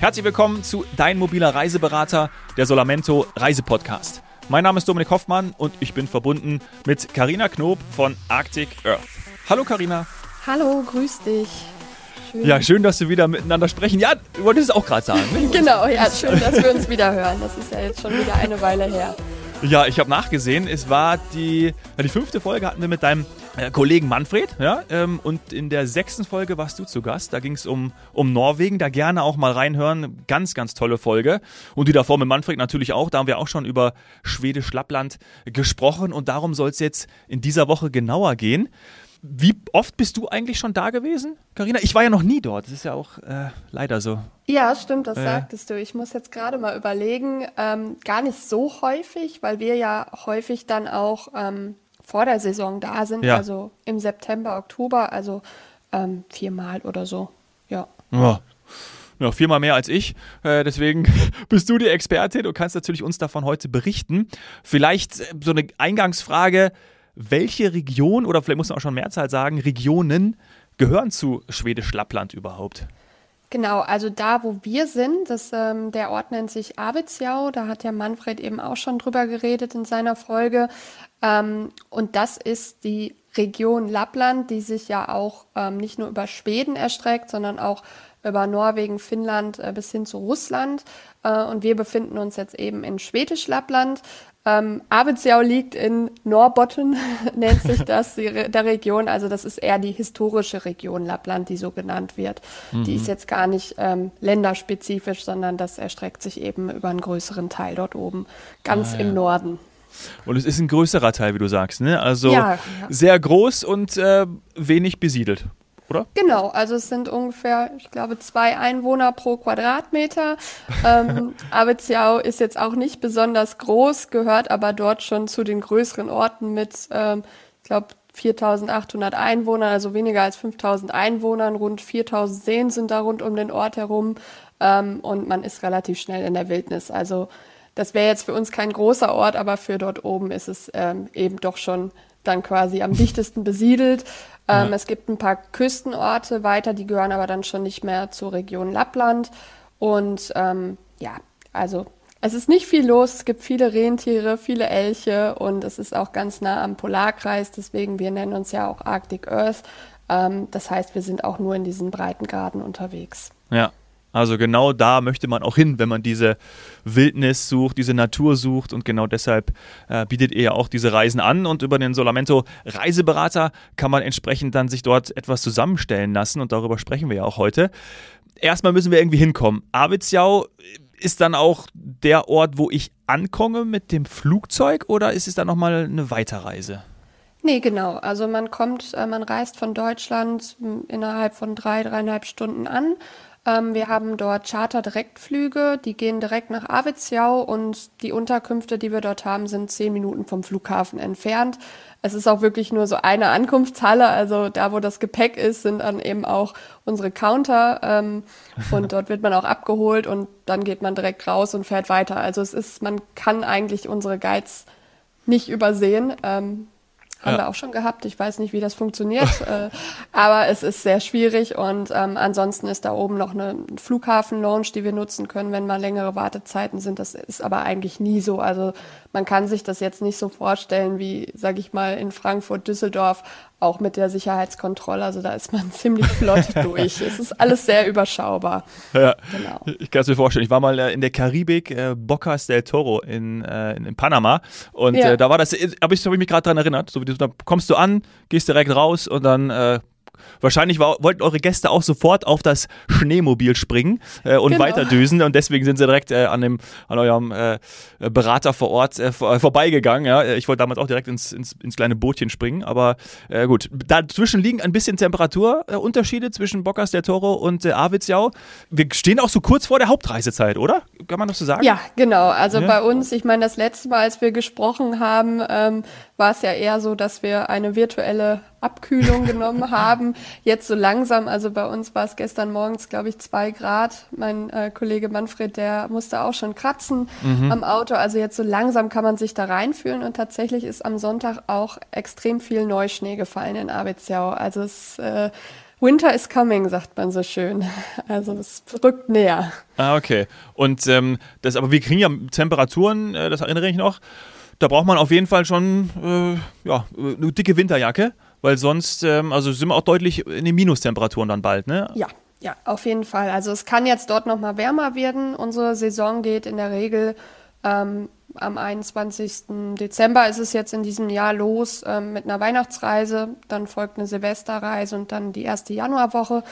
Herzlich willkommen zu Dein mobiler Reiseberater, der Solamento Reisepodcast. Mein Name ist Dominik Hoffmann und ich bin verbunden mit Karina Knob von Arctic Earth. Hallo Karina. Hallo, grüß dich. Schön. Ja, schön, dass wir wieder miteinander sprechen. Ja, du wolltest es auch gerade sagen. Ne? genau, ja, schön, dass wir uns wieder hören. Das ist ja jetzt schon wieder eine Weile her. Ja, ich habe nachgesehen, es war die, die fünfte Folge hatten wir mit deinem Kollegen Manfred, ja, ähm, und in der sechsten Folge warst du zu Gast. Da ging es um, um Norwegen, da gerne auch mal reinhören. Ganz, ganz tolle Folge. Und die davor mit Manfred natürlich auch. Da haben wir auch schon über Schwedisch-Lappland gesprochen und darum soll es jetzt in dieser Woche genauer gehen. Wie oft bist du eigentlich schon da gewesen, Karina? Ich war ja noch nie dort. Das ist ja auch äh, leider so. Ja, stimmt, das äh. sagtest du. Ich muss jetzt gerade mal überlegen. Ähm, gar nicht so häufig, weil wir ja häufig dann auch ähm, vor der Saison da sind. Ja. Also im September, Oktober. Also ähm, viermal oder so. Ja. ja. Ja, viermal mehr als ich. Äh, deswegen bist du die Expertin und kannst natürlich uns davon heute berichten. Vielleicht äh, so eine Eingangsfrage welche Region oder vielleicht muss man auch schon Mehrzahl sagen, Regionen gehören zu Schwedisch-Lappland überhaupt? Genau, also da, wo wir sind, das, ähm, der Ort nennt sich Arvidsjaur, da hat der Manfred eben auch schon drüber geredet in seiner Folge. Ähm, und das ist die Region Lappland, die sich ja auch ähm, nicht nur über Schweden erstreckt, sondern auch über Norwegen, Finnland äh, bis hin zu Russland. Äh, und wir befinden uns jetzt eben in Schwedisch-Lappland. Ähm, Arvidsjaur liegt in Norbotten, nennt sich das, die, der Region. Also das ist eher die historische Region Lappland, die so genannt wird. Mhm. Die ist jetzt gar nicht ähm, länderspezifisch, sondern das erstreckt sich eben über einen größeren Teil dort oben, ganz ah, ja. im Norden. Und es ist ein größerer Teil, wie du sagst, ne? Also ja, ja. sehr groß und äh, wenig besiedelt oder? Genau, also es sind ungefähr, ich glaube, zwei Einwohner pro Quadratmeter. ähm, Abetziau ist jetzt auch nicht besonders groß, gehört aber dort schon zu den größeren Orten mit, ähm, ich glaube, 4800 Einwohnern, also weniger als 5000 Einwohnern. Rund 4000 Seen sind da rund um den Ort herum. Ähm, und man ist relativ schnell in der Wildnis. Also das wäre jetzt für uns kein großer Ort, aber für dort oben ist es ähm, eben doch schon dann quasi am dichtesten besiedelt. Ähm, ja. Es gibt ein paar Küstenorte weiter, die gehören aber dann schon nicht mehr zur Region Lappland. Und ähm, ja, also es ist nicht viel los. Es gibt viele Rentiere, viele Elche und es ist auch ganz nah am Polarkreis. Deswegen, wir nennen uns ja auch Arctic Earth. Ähm, das heißt, wir sind auch nur in diesen Breitengraden unterwegs. Ja, also genau da möchte man auch hin, wenn man diese Wildnis sucht, diese Natur sucht und genau deshalb äh, bietet ihr ja auch diese Reisen an und über den Solamento Reiseberater kann man entsprechend dann sich dort etwas zusammenstellen lassen und darüber sprechen wir ja auch heute. Erstmal müssen wir irgendwie hinkommen. Abitsjau ist dann auch der Ort, wo ich ankomme mit dem Flugzeug oder ist es dann nochmal eine Weiterreise? Nee, genau. Also man kommt, äh, man reist von Deutschland innerhalb von drei, dreieinhalb Stunden an ähm, wir haben dort Charter-Direktflüge, die gehen direkt nach Arvidsjaur und die Unterkünfte, die wir dort haben, sind zehn Minuten vom Flughafen entfernt. Es ist auch wirklich nur so eine Ankunftshalle, also da, wo das Gepäck ist, sind dann eben auch unsere Counter ähm, und dort wird man auch abgeholt und dann geht man direkt raus und fährt weiter. Also es ist, man kann eigentlich unsere Guides nicht übersehen. Ähm, haben ja. wir auch schon gehabt. Ich weiß nicht, wie das funktioniert, äh, aber es ist sehr schwierig und ähm, ansonsten ist da oben noch eine Flughafen-Lounge, die wir nutzen können, wenn mal längere Wartezeiten sind. Das ist aber eigentlich nie so. Also man kann sich das jetzt nicht so vorstellen wie, sag ich mal, in Frankfurt, Düsseldorf, auch mit der Sicherheitskontrolle. Also da ist man ziemlich flott durch. Es ist alles sehr überschaubar. Ja, genau. Ich kann es mir vorstellen. Ich war mal äh, in der Karibik, äh, Bocas del Toro in, äh, in, Panama. Und ja. äh, da war das, habe ich, hab ich mich gerade daran erinnert. So wie du, da kommst du an, gehst direkt raus und dann äh, Wahrscheinlich war, wollten eure Gäste auch sofort auf das Schneemobil springen äh, und genau. weiterdüsen und deswegen sind sie direkt äh, an, dem, an eurem äh, Berater vor Ort äh, vor, vorbeigegangen. Ja? Ich wollte damals auch direkt ins, ins, ins kleine Bootchen springen, aber äh, gut. Dazwischen liegen ein bisschen Temperaturunterschiede zwischen Boccas del Toro und äh, Arvidsjaur. Wir stehen auch so kurz vor der Hauptreisezeit, oder? Kann man das so sagen? Ja, genau. Also ja. bei uns, ich meine, das letzte Mal, als wir gesprochen haben, ähm, war es ja eher so, dass wir eine virtuelle Abkühlung genommen haben. Jetzt so langsam, also bei uns war es gestern morgens, glaube ich, zwei Grad. Mein äh, Kollege Manfred, der musste auch schon kratzen mhm. am Auto. Also jetzt so langsam kann man sich da reinfühlen und tatsächlich ist am Sonntag auch extrem viel Neuschnee gefallen in Arbeitsjau. Also es äh, Winter is coming, sagt man so schön. Also es rückt näher. Ah, okay. Und ähm, das, aber wir kriegen ja Temperaturen, äh, das erinnere ich noch. Da braucht man auf jeden Fall schon äh, ja, eine dicke Winterjacke, weil sonst, ähm, also sind wir auch deutlich in den Minustemperaturen dann bald, ne? Ja, ja, auf jeden Fall. Also es kann jetzt dort noch mal wärmer werden. Unsere Saison geht in der Regel ähm, am 21. Dezember ist es jetzt in diesem Jahr los ähm, mit einer Weihnachtsreise. Dann folgt eine Silvesterreise und dann die erste Januarwoche.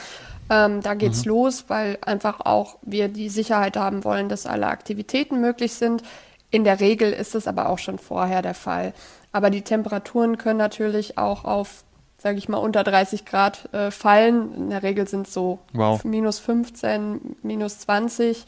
Ähm, da geht's mhm. los, weil einfach auch wir die Sicherheit haben wollen, dass alle Aktivitäten möglich sind. In der Regel ist es aber auch schon vorher der Fall. Aber die Temperaturen können natürlich auch auf, sage ich mal, unter 30 Grad äh, fallen. In der Regel sind es so wow. minus 15, minus 20.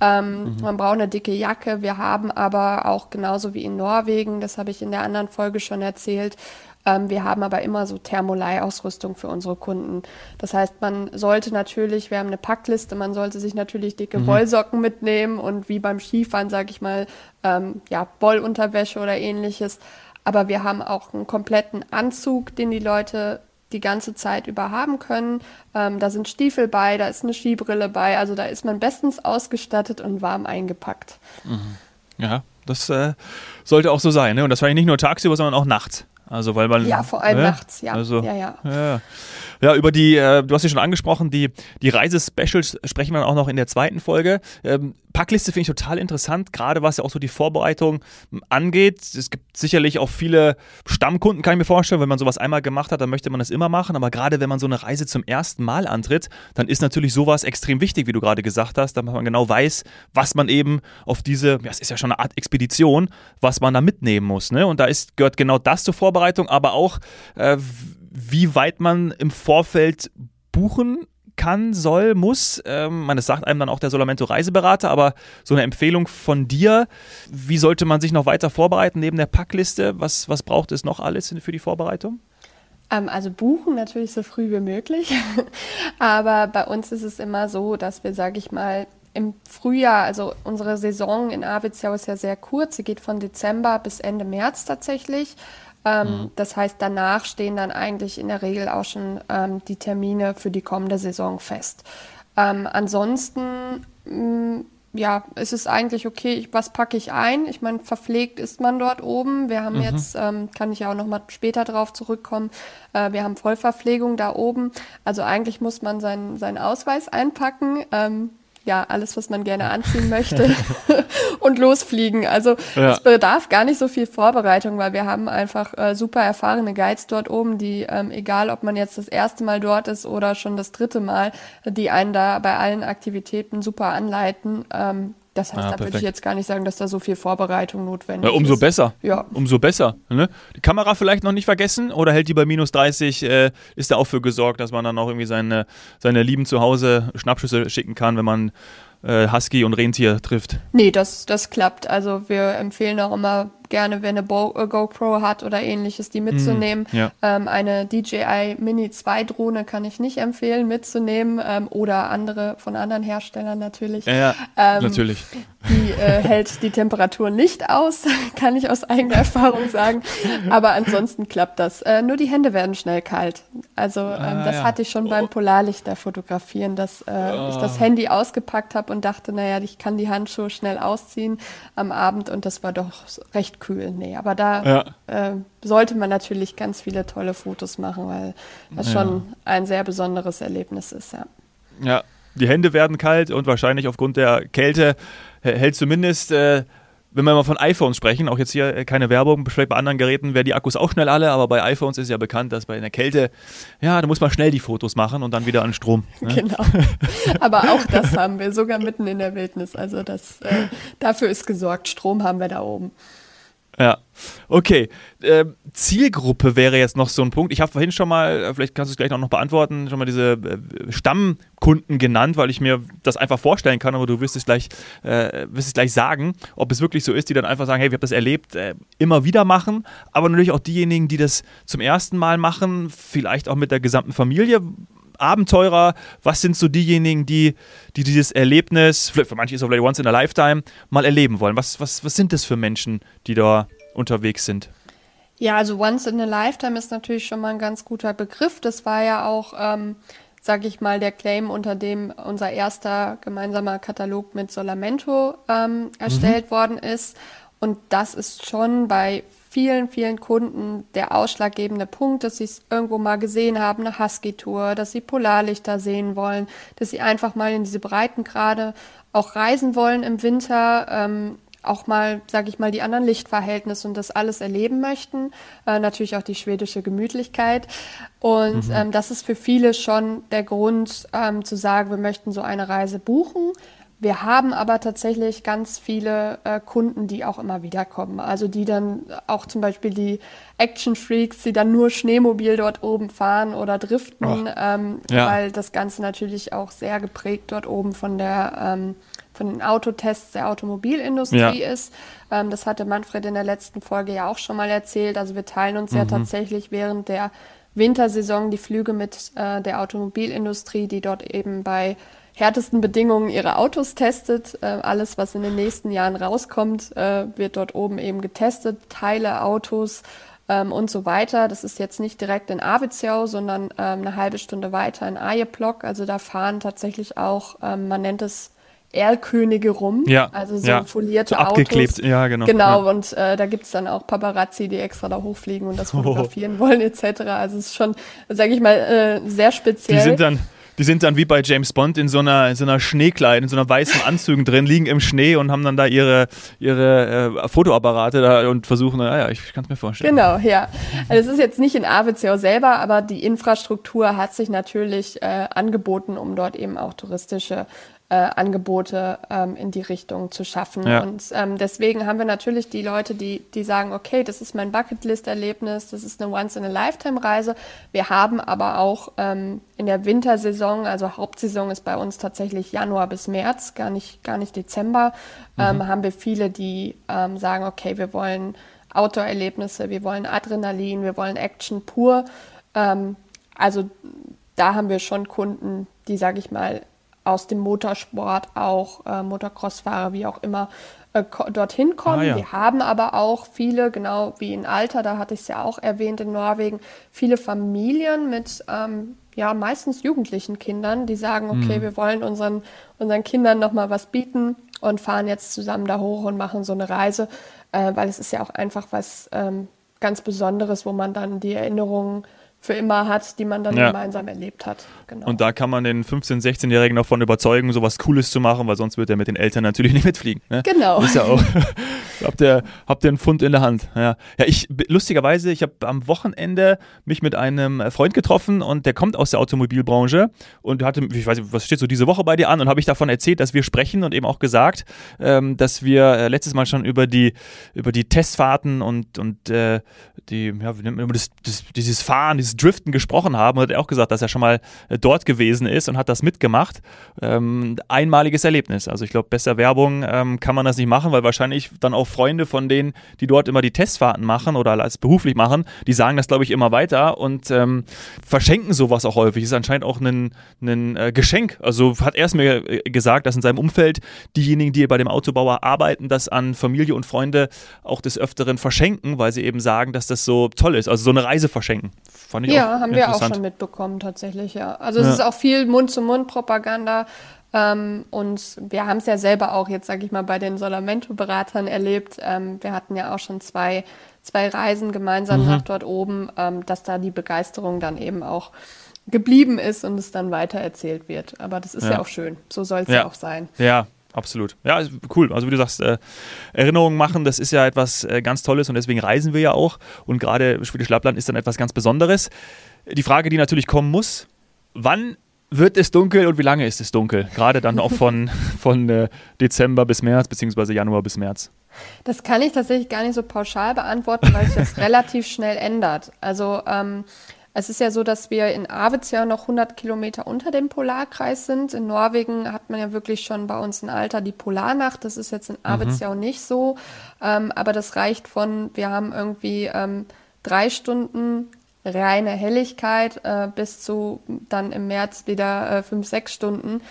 Ähm, mhm. Man braucht eine dicke Jacke. Wir haben aber auch genauso wie in Norwegen, das habe ich in der anderen Folge schon erzählt, ähm, wir haben aber immer so Thermolei-Ausrüstung für unsere Kunden. Das heißt, man sollte natürlich, wir haben eine Packliste, man sollte sich natürlich dicke mhm. Wollsocken mitnehmen und wie beim Skifahren, sage ich mal, ähm, ja, Wollunterwäsche oder ähnliches. Aber wir haben auch einen kompletten Anzug, den die Leute die ganze Zeit über haben können. Ähm, da sind Stiefel bei, da ist eine Skibrille bei, also da ist man bestens ausgestattet und warm eingepackt. Mhm. Ja, das äh, sollte auch so sein. Ne? Und das war nicht nur tagsüber, sondern auch nachts. Also weil man ja vor allem äh, nachts, ja. Also, ja, ja. ja. Ja, über die, äh, du hast ja schon angesprochen, die, die Reisespecials sprechen wir dann auch noch in der zweiten Folge. Ähm, Packliste finde ich total interessant, gerade was ja auch so die Vorbereitung angeht. Es gibt sicherlich auch viele Stammkunden, kann ich mir vorstellen. Wenn man sowas einmal gemacht hat, dann möchte man das immer machen. Aber gerade wenn man so eine Reise zum ersten Mal antritt, dann ist natürlich sowas extrem wichtig, wie du gerade gesagt hast, damit man genau weiß, was man eben auf diese, ja, es ist ja schon eine Art Expedition, was man da mitnehmen muss. Ne? Und da ist, gehört genau das zur Vorbereitung, aber auch, äh, wie weit man im Vorfeld buchen kann, soll, muss. Ähm, man, das sagt einem dann auch der Solamento Reiseberater, aber so eine Empfehlung von dir, wie sollte man sich noch weiter vorbereiten neben der Packliste? Was, was braucht es noch alles für die Vorbereitung? Ähm, also buchen natürlich so früh wie möglich, aber bei uns ist es immer so, dass wir, sage ich mal, im Frühjahr, also unsere Saison in Aviziau ist ja sehr kurz, sie geht von Dezember bis Ende März tatsächlich. Ähm, mhm. Das heißt, danach stehen dann eigentlich in der Regel auch schon ähm, die Termine für die kommende Saison fest. Ähm, ansonsten, mh, mm, ja, es ist eigentlich okay, ich, was packe ich ein? Ich meine, verpflegt ist man dort oben. Wir haben mhm. jetzt, ähm, kann ich ja auch noch mal später drauf zurückkommen, äh, wir haben Vollverpflegung da oben. Also eigentlich muss man seinen, seinen Ausweis einpacken. Ähm, ja, alles, was man gerne anziehen möchte und losfliegen. Also ja. es bedarf gar nicht so viel Vorbereitung, weil wir haben einfach äh, super erfahrene Guides dort oben, die, ähm, egal ob man jetzt das erste Mal dort ist oder schon das dritte Mal, die einen da bei allen Aktivitäten super anleiten. Ähm, das heißt, ah, da perfekt. würde ich jetzt gar nicht sagen, dass da so viel Vorbereitung notwendig ja, umso ist. besser. Ja. Umso besser. Ne? Die Kamera vielleicht noch nicht vergessen oder hält die bei minus 30, äh, ist da auch für gesorgt, dass man dann auch irgendwie seine, seine Lieben zu Hause Schnappschüsse schicken kann, wenn man äh, Husky und Rentier trifft. Nee, das, das klappt. Also wir empfehlen auch immer gerne, wer eine Bo äh, GoPro hat oder ähnliches, die mitzunehmen. Mm, ja. ähm, eine DJI Mini 2 Drohne kann ich nicht empfehlen mitzunehmen ähm, oder andere von anderen Herstellern natürlich. Ja, ähm, natürlich. Die äh, hält die Temperatur nicht aus, kann ich aus eigener Erfahrung sagen. Aber ansonsten klappt das. Äh, nur die Hände werden schnell kalt. Also ähm, ah, das ja. hatte ich schon beim Polarlichter fotografieren, dass oh. ich das ah. Handy ausgepackt habe und dachte, naja, ich kann die Handschuhe schnell ausziehen am Abend und das war doch recht kühl. Nee, aber da ja. äh, sollte man natürlich ganz viele tolle Fotos machen, weil das ja. schon ein sehr besonderes Erlebnis ist, ja. Ja, die Hände werden kalt und wahrscheinlich aufgrund der Kälte hält zumindest äh, wenn wir mal von iPhones sprechen, auch jetzt hier äh, keine Werbung, vielleicht bei anderen Geräten werden die Akkus auch schnell alle, aber bei iPhones ist ja bekannt, dass bei einer Kälte, ja, da muss man schnell die Fotos machen und dann wieder an Strom. Ne? Genau. Aber auch das haben wir sogar mitten in der Wildnis. Also das, äh, dafür ist gesorgt. Strom haben wir da oben. Ja, okay. Äh, Zielgruppe wäre jetzt noch so ein Punkt. Ich habe vorhin schon mal, äh, vielleicht kannst du es gleich auch noch beantworten, schon mal diese äh, Stammkunden genannt, weil ich mir das einfach vorstellen kann, aber du wirst es gleich, äh, wirst es gleich sagen, ob es wirklich so ist, die dann einfach sagen, hey, wir haben das erlebt, immer wieder machen, aber natürlich auch diejenigen, die das zum ersten Mal machen, vielleicht auch mit der gesamten Familie Abenteurer, was sind so diejenigen, die, die dieses Erlebnis, für manche ist es vielleicht once in a lifetime, mal erleben wollen? Was, was, was sind das für Menschen, die da unterwegs sind? Ja, also Once in a Lifetime ist natürlich schon mal ein ganz guter Begriff. Das war ja auch, ähm, sage ich mal, der Claim, unter dem unser erster gemeinsamer Katalog mit Solamento ähm, erstellt mhm. worden ist. Und das ist schon bei vielen, vielen Kunden der ausschlaggebende Punkt, dass sie es irgendwo mal gesehen haben, eine Husky-Tour, dass sie Polarlichter sehen wollen, dass sie einfach mal in diese Breitengrade auch reisen wollen im Winter, ähm, auch mal, sage ich mal, die anderen Lichtverhältnisse und das alles erleben möchten. Äh, natürlich auch die schwedische Gemütlichkeit. Und mhm. ähm, das ist für viele schon der Grund ähm, zu sagen, wir möchten so eine Reise buchen. Wir haben aber tatsächlich ganz viele äh, Kunden, die auch immer wieder kommen. Also die dann auch zum Beispiel die Action Freaks, die dann nur Schneemobil dort oben fahren oder driften, oh. ähm, ja. weil das Ganze natürlich auch sehr geprägt dort oben von der ähm, von den Autotests der Automobilindustrie ja. ist. Ähm, das hatte Manfred in der letzten Folge ja auch schon mal erzählt. Also wir teilen uns mhm. ja tatsächlich während der Wintersaison die Flüge mit äh, der Automobilindustrie, die dort eben bei härtesten Bedingungen ihre Autos testet. Äh, alles, was in den nächsten Jahren rauskommt, äh, wird dort oben eben getestet. Teile, Autos ähm, und so weiter. Das ist jetzt nicht direkt in Aviziau, sondern ähm, eine halbe Stunde weiter in Ajeplock. Also da fahren tatsächlich auch, ähm, man nennt es Erlkönige rum. Ja. Also so ja. folierte so abgeklebt. Autos. Ja, genau. Genau, ja. und äh, da gibt's dann auch Paparazzi, die extra da hochfliegen und das fotografieren oh. wollen, etc. Also es ist schon, sage ich mal, äh, sehr speziell. Die sind dann die sind dann wie bei James Bond in so einer, in so einer Schneekleid, in so einer weißen Anzügen drin, liegen im Schnee und haben dann da ihre, ihre äh, Fotoapparate da und versuchen, naja, ich kann es mir vorstellen. Genau, ja. Also es ist jetzt nicht in Aviziau selber, aber die Infrastruktur hat sich natürlich äh, angeboten, um dort eben auch touristische äh, Angebote ähm, in die Richtung zu schaffen. Ja. Und ähm, deswegen haben wir natürlich die Leute, die, die sagen, okay, das ist mein Bucketlist-Erlebnis, das ist eine Once-in-a-Lifetime-Reise. Wir haben aber auch ähm, in der Wintersaison, also Hauptsaison ist bei uns tatsächlich Januar bis März, gar nicht, gar nicht Dezember, ähm, mhm. haben wir viele, die ähm, sagen, okay, wir wollen Outdoor-Erlebnisse, wir wollen Adrenalin, wir wollen Action pur. Ähm, also da haben wir schon Kunden, die, sage ich mal, aus dem Motorsport auch äh, Motocross-Fahrer, wie auch immer, äh, dorthin kommen. Ah, ja. Wir haben aber auch viele, genau wie in Alter, da hatte ich es ja auch erwähnt in Norwegen, viele Familien mit ähm, ja meistens jugendlichen Kindern, die sagen, okay, mhm. wir wollen unseren, unseren Kindern nochmal was bieten und fahren jetzt zusammen da hoch und machen so eine Reise, äh, weil es ist ja auch einfach was ähm, ganz Besonderes, wo man dann die Erinnerungen für immer hat, die man dann ja. gemeinsam erlebt hat. Genau. Und da kann man den 15-, 16-Jährigen davon überzeugen, sowas Cooles zu machen, weil sonst wird er mit den Eltern natürlich nicht mitfliegen. Ne? Genau. ist ja auch, habt ihr, habt ihr einen Pfund in der Hand. Ja, ja ich, lustigerweise, ich habe am Wochenende mich mit einem Freund getroffen und der kommt aus der Automobilbranche und hatte, ich weiß nicht, was steht so diese Woche bei dir an und habe ich davon erzählt, dass wir sprechen und eben auch gesagt, ähm, dass wir äh, letztes Mal schon über die, über die Testfahrten und, und äh, die, ja, wie nennt man das, das, dieses Fahren, dieses Driften gesprochen haben hat er auch gesagt, dass er schon mal äh, dort gewesen ist und hat das mitgemacht. Ähm, einmaliges Erlebnis. Also ich glaube, besser Werbung ähm, kann man das nicht machen, weil wahrscheinlich dann auch Freunde von denen, die dort immer die Testfahrten machen oder als beruflich machen, die sagen das, glaube ich, immer weiter und ähm, verschenken sowas auch häufig. Ist anscheinend auch ein, ein äh, Geschenk. Also hat er es mir äh, gesagt, dass in seinem Umfeld diejenigen, die bei dem Autobauer arbeiten, das an Familie und Freunde auch des Öfteren verschenken, weil sie eben sagen, dass das so toll ist. Also so eine Reise verschenken. Fand ich ja, haben wir auch schon mitbekommen, tatsächlich, ja. Also es ja. ist auch viel Mund-zu-Mund-Propaganda. Ähm, und wir haben es ja selber auch jetzt, sage ich mal, bei den Solamento-Beratern erlebt. Ähm, wir hatten ja auch schon zwei, zwei Reisen gemeinsam mhm. nach dort oben, ähm, dass da die Begeisterung dann eben auch geblieben ist und es dann weiter erzählt wird. Aber das ist ja, ja auch schön. So soll es ja. ja auch sein. Ja, absolut. Ja, cool. Also wie du sagst, äh, Erinnerungen machen, das ist ja etwas äh, ganz Tolles und deswegen reisen wir ja auch. Und gerade Schwedisch Lappland ist dann etwas ganz Besonderes. Die Frage, die natürlich kommen muss, wann wird es dunkel und wie lange ist es dunkel? Gerade dann auch von, von äh, Dezember bis März, beziehungsweise Januar bis März. Das kann ich tatsächlich gar nicht so pauschal beantworten, weil sich das relativ schnell ändert. Also ähm, es ist ja so, dass wir in Arvidsjaur noch 100 Kilometer unter dem Polarkreis sind. In Norwegen hat man ja wirklich schon bei uns in Alter die Polarnacht. Das ist jetzt in Arvidsjaur mhm. nicht so. Ähm, aber das reicht von, wir haben irgendwie ähm, drei Stunden reine Helligkeit äh, bis zu dann im März wieder äh, fünf, sechs Stunden.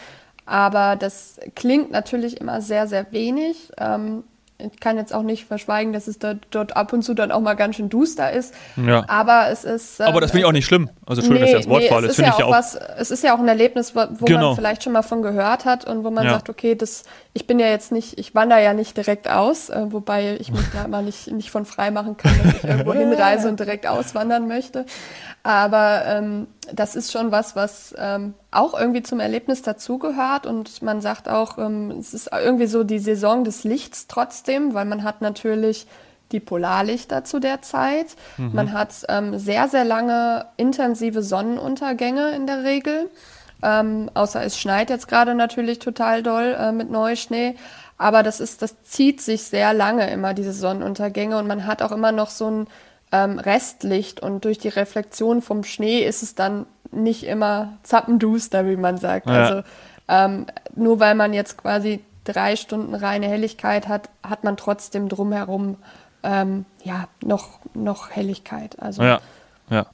Aber das klingt natürlich immer sehr, sehr wenig. Ähm, ich kann jetzt auch nicht verschweigen, dass es da, dort ab und zu dann auch mal ganz schön duster ist. Ja. Aber es ist. Ähm, aber das finde ich auch nicht schlimm. Also schön, nee, dass das Wortwahl nee, ist. Finde ja ich auch. Was, es ist ja auch ein Erlebnis, wo, wo genau. man vielleicht schon mal von gehört hat und wo man ja. sagt, okay, das, ich bin ja jetzt nicht, ich wandere ja nicht direkt aus, äh, wobei ich mich da mal nicht, nicht von frei machen kann, dass ich irgendwo hinreise und direkt auswandern möchte. Aber ähm, das ist schon was, was ähm, auch irgendwie zum Erlebnis dazugehört. Und man sagt auch, ähm, es ist irgendwie so die Saison des Lichts trotzdem, weil man hat natürlich die Polarlichter zu der Zeit. Mhm. Man hat ähm, sehr, sehr lange intensive Sonnenuntergänge in der Regel. Ähm, außer es schneit jetzt gerade natürlich total doll äh, mit Neuschnee. Aber das ist, das zieht sich sehr lange immer, diese Sonnenuntergänge. Und man hat auch immer noch so ein ähm, Restlicht und durch die Reflexion vom Schnee ist es dann nicht immer zappenduster, wie man sagt. Ja. Also ähm, nur weil man jetzt quasi drei Stunden reine Helligkeit hat, hat man trotzdem drumherum ähm, ja noch, noch Helligkeit. Also ja, ja.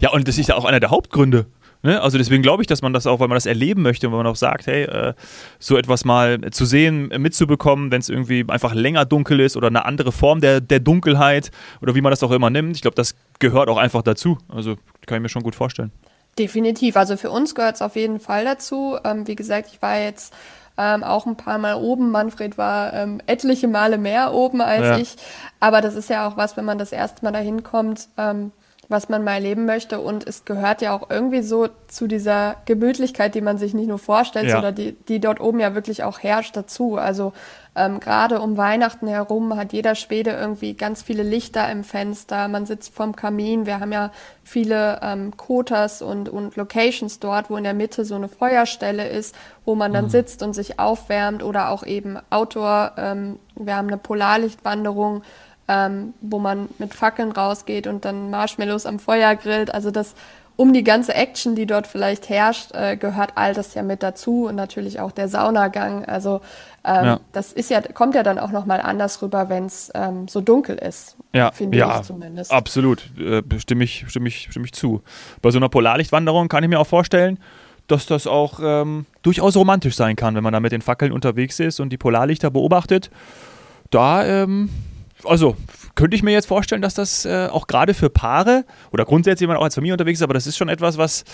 Ja, und das ist ja auch einer der Hauptgründe, Ne? Also deswegen glaube ich, dass man das auch, weil man das erleben möchte und weil man auch sagt, hey, äh, so etwas mal zu sehen, mitzubekommen, wenn es irgendwie einfach länger dunkel ist oder eine andere Form der, der Dunkelheit oder wie man das auch immer nimmt. Ich glaube, das gehört auch einfach dazu. Also kann ich mir schon gut vorstellen. Definitiv. Also für uns gehört es auf jeden Fall dazu. Ähm, wie gesagt, ich war jetzt ähm, auch ein paar Mal oben. Manfred war ähm, etliche Male mehr oben als ja. ich. Aber das ist ja auch was, wenn man das erste Mal dahin kommt. Ähm, was man mal erleben möchte. Und es gehört ja auch irgendwie so zu dieser Gemütlichkeit, die man sich nicht nur vorstellt, ja. sondern die, die dort oben ja wirklich auch herrscht dazu. Also ähm, gerade um Weihnachten herum hat jeder Schwede irgendwie ganz viele Lichter im Fenster. Man sitzt vorm Kamin. Wir haben ja viele ähm, Kotas und, und Locations dort, wo in der Mitte so eine Feuerstelle ist, wo man dann mhm. sitzt und sich aufwärmt oder auch eben Outdoor. Ähm, wir haben eine Polarlichtwanderung ähm, wo man mit Fackeln rausgeht und dann Marshmallows am Feuer grillt. Also das um die ganze Action, die dort vielleicht herrscht, äh, gehört all das ja mit dazu und natürlich auch der Saunagang. Also ähm, ja. das ist ja, kommt ja dann auch nochmal anders rüber, wenn es ähm, so dunkel ist. Ja, finde ja, ich zumindest. Absolut, äh, stimme, ich, stimme, ich, stimme ich zu. Bei so einer Polarlichtwanderung kann ich mir auch vorstellen, dass das auch ähm, durchaus romantisch sein kann, wenn man da mit den Fackeln unterwegs ist und die Polarlichter beobachtet. Da ähm, also könnte ich mir jetzt vorstellen, dass das äh, auch gerade für Paare oder grundsätzlich, wenn man auch als Familie unterwegs ist, aber das ist schon etwas, was,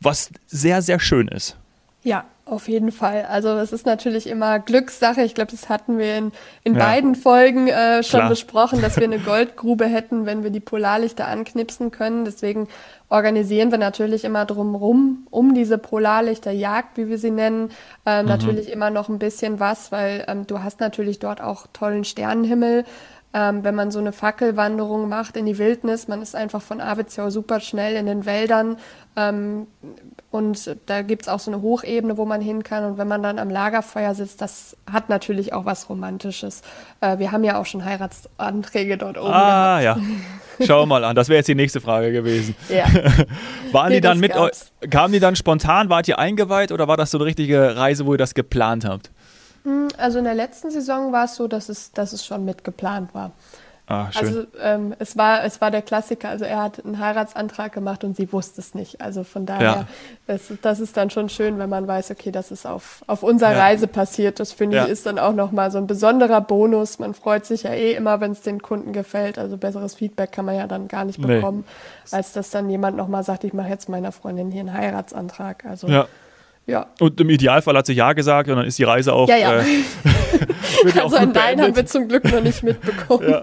was sehr, sehr schön ist. Ja, auf jeden Fall. Also es ist natürlich immer Glückssache. Ich glaube, das hatten wir in, in ja. beiden Folgen äh, schon Klar. besprochen, dass wir eine Goldgrube hätten, wenn wir die Polarlichter anknipsen können. Deswegen organisieren wir natürlich immer drumherum um diese Polarlichterjagd, wie wir sie nennen, ähm, mhm. natürlich immer noch ein bisschen was, weil ähm, du hast natürlich dort auch tollen Sternenhimmel ähm, wenn man so eine Fackelwanderung macht in die Wildnis. Man ist einfach von Aviziau super schnell in den Wäldern ähm, und da gibt es auch so eine Hochebene, wo man hin kann. Und wenn man dann am Lagerfeuer sitzt, das hat natürlich auch was Romantisches. Äh, wir haben ja auch schon Heiratsanträge dort oben. Ah, gehabt. ja. Schau mal an, das wäre jetzt die nächste Frage gewesen. Ja. Waren nee, die dann mit euch, kamen die dann spontan, wart ihr eingeweiht oder war das so eine richtige Reise, wo ihr das geplant habt? Hm, also in der letzten Saison war es so, dass es, dass es schon mitgeplant war. Ah, schön. Also ähm, es, war, es war der Klassiker. Also er hat einen Heiratsantrag gemacht und sie wusste es nicht. Also von daher, ja. das, das ist dann schon schön, wenn man weiß, okay, das ist auf, auf unserer ja. Reise passiert. Das finde ja. ich ist dann auch nochmal so ein besonderer Bonus. Man freut sich ja eh immer, wenn es den Kunden gefällt. Also besseres Feedback kann man ja dann gar nicht bekommen, nee. als dass dann jemand nochmal sagt, ich mache jetzt meiner Freundin hier einen Heiratsantrag. Also ja. Ja. Und im Idealfall hat sie Ja gesagt und dann ist die Reise auch. Ja, ja. Äh, also ein Nein haben wir zum Glück noch nicht mitbekommen. Ja.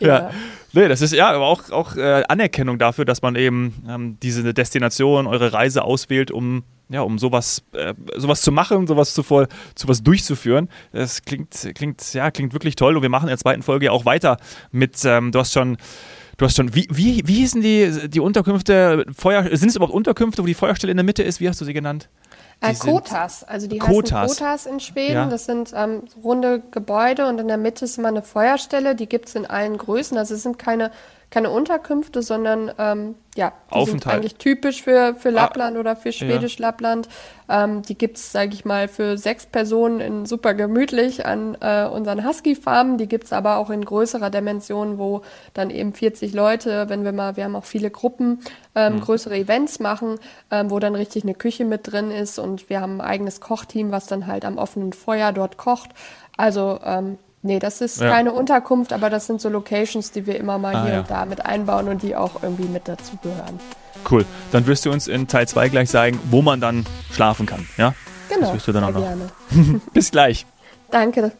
ja. ja. Nee, das ist ja aber auch, auch äh, Anerkennung dafür, dass man eben ähm, diese Destination, eure Reise auswählt, um ja, um sowas, äh, sowas zu machen, sowas zu, voll, zu was durchzuführen. Das klingt, klingt, ja, klingt wirklich toll. Und wir machen in der zweiten Folge ja auch weiter mit, ähm, du hast schon Du hast schon, wie, wie, wie hießen die, die Unterkünfte, Feuer, sind es überhaupt Unterkünfte, wo die Feuerstelle in der Mitte ist? Wie hast du sie genannt? Äh, Kotas, also die Kotas. heißen Kotas in Schweden. Ja. Das sind ähm, runde Gebäude und in der Mitte ist immer eine Feuerstelle. Die gibt es in allen Größen. Also es sind keine keine Unterkünfte, sondern ähm, ja, die Aufenthalt. sind eigentlich typisch für, für ah. Lappland ah, oder für Schwedisch ja. Lappland. Ähm, die gibt es, sage ich mal, für sechs Personen in super gemütlich an äh, unseren Husky-Farmen. Die gibt es aber auch in größerer Dimension, wo dann eben 40 Leute, wenn wir mal, wir haben auch viele Gruppen, ähm, mhm. größere Events machen, ähm, wo dann richtig eine Küche mit drin ist und wir haben ein eigenes Kochteam, was dann halt am offenen Feuer dort kocht. Also ähm, Nee, das ist ja. keine Unterkunft, aber das sind so Locations, die wir immer mal ah, hier ja. und da mit einbauen und die auch irgendwie mit dazu gehören. Cool. Dann wirst du uns in Teil 2 gleich sagen, wo man dann schlafen kann, ja? Genau. Das wirst du dann auch noch. Gerne. Bis gleich. Danke.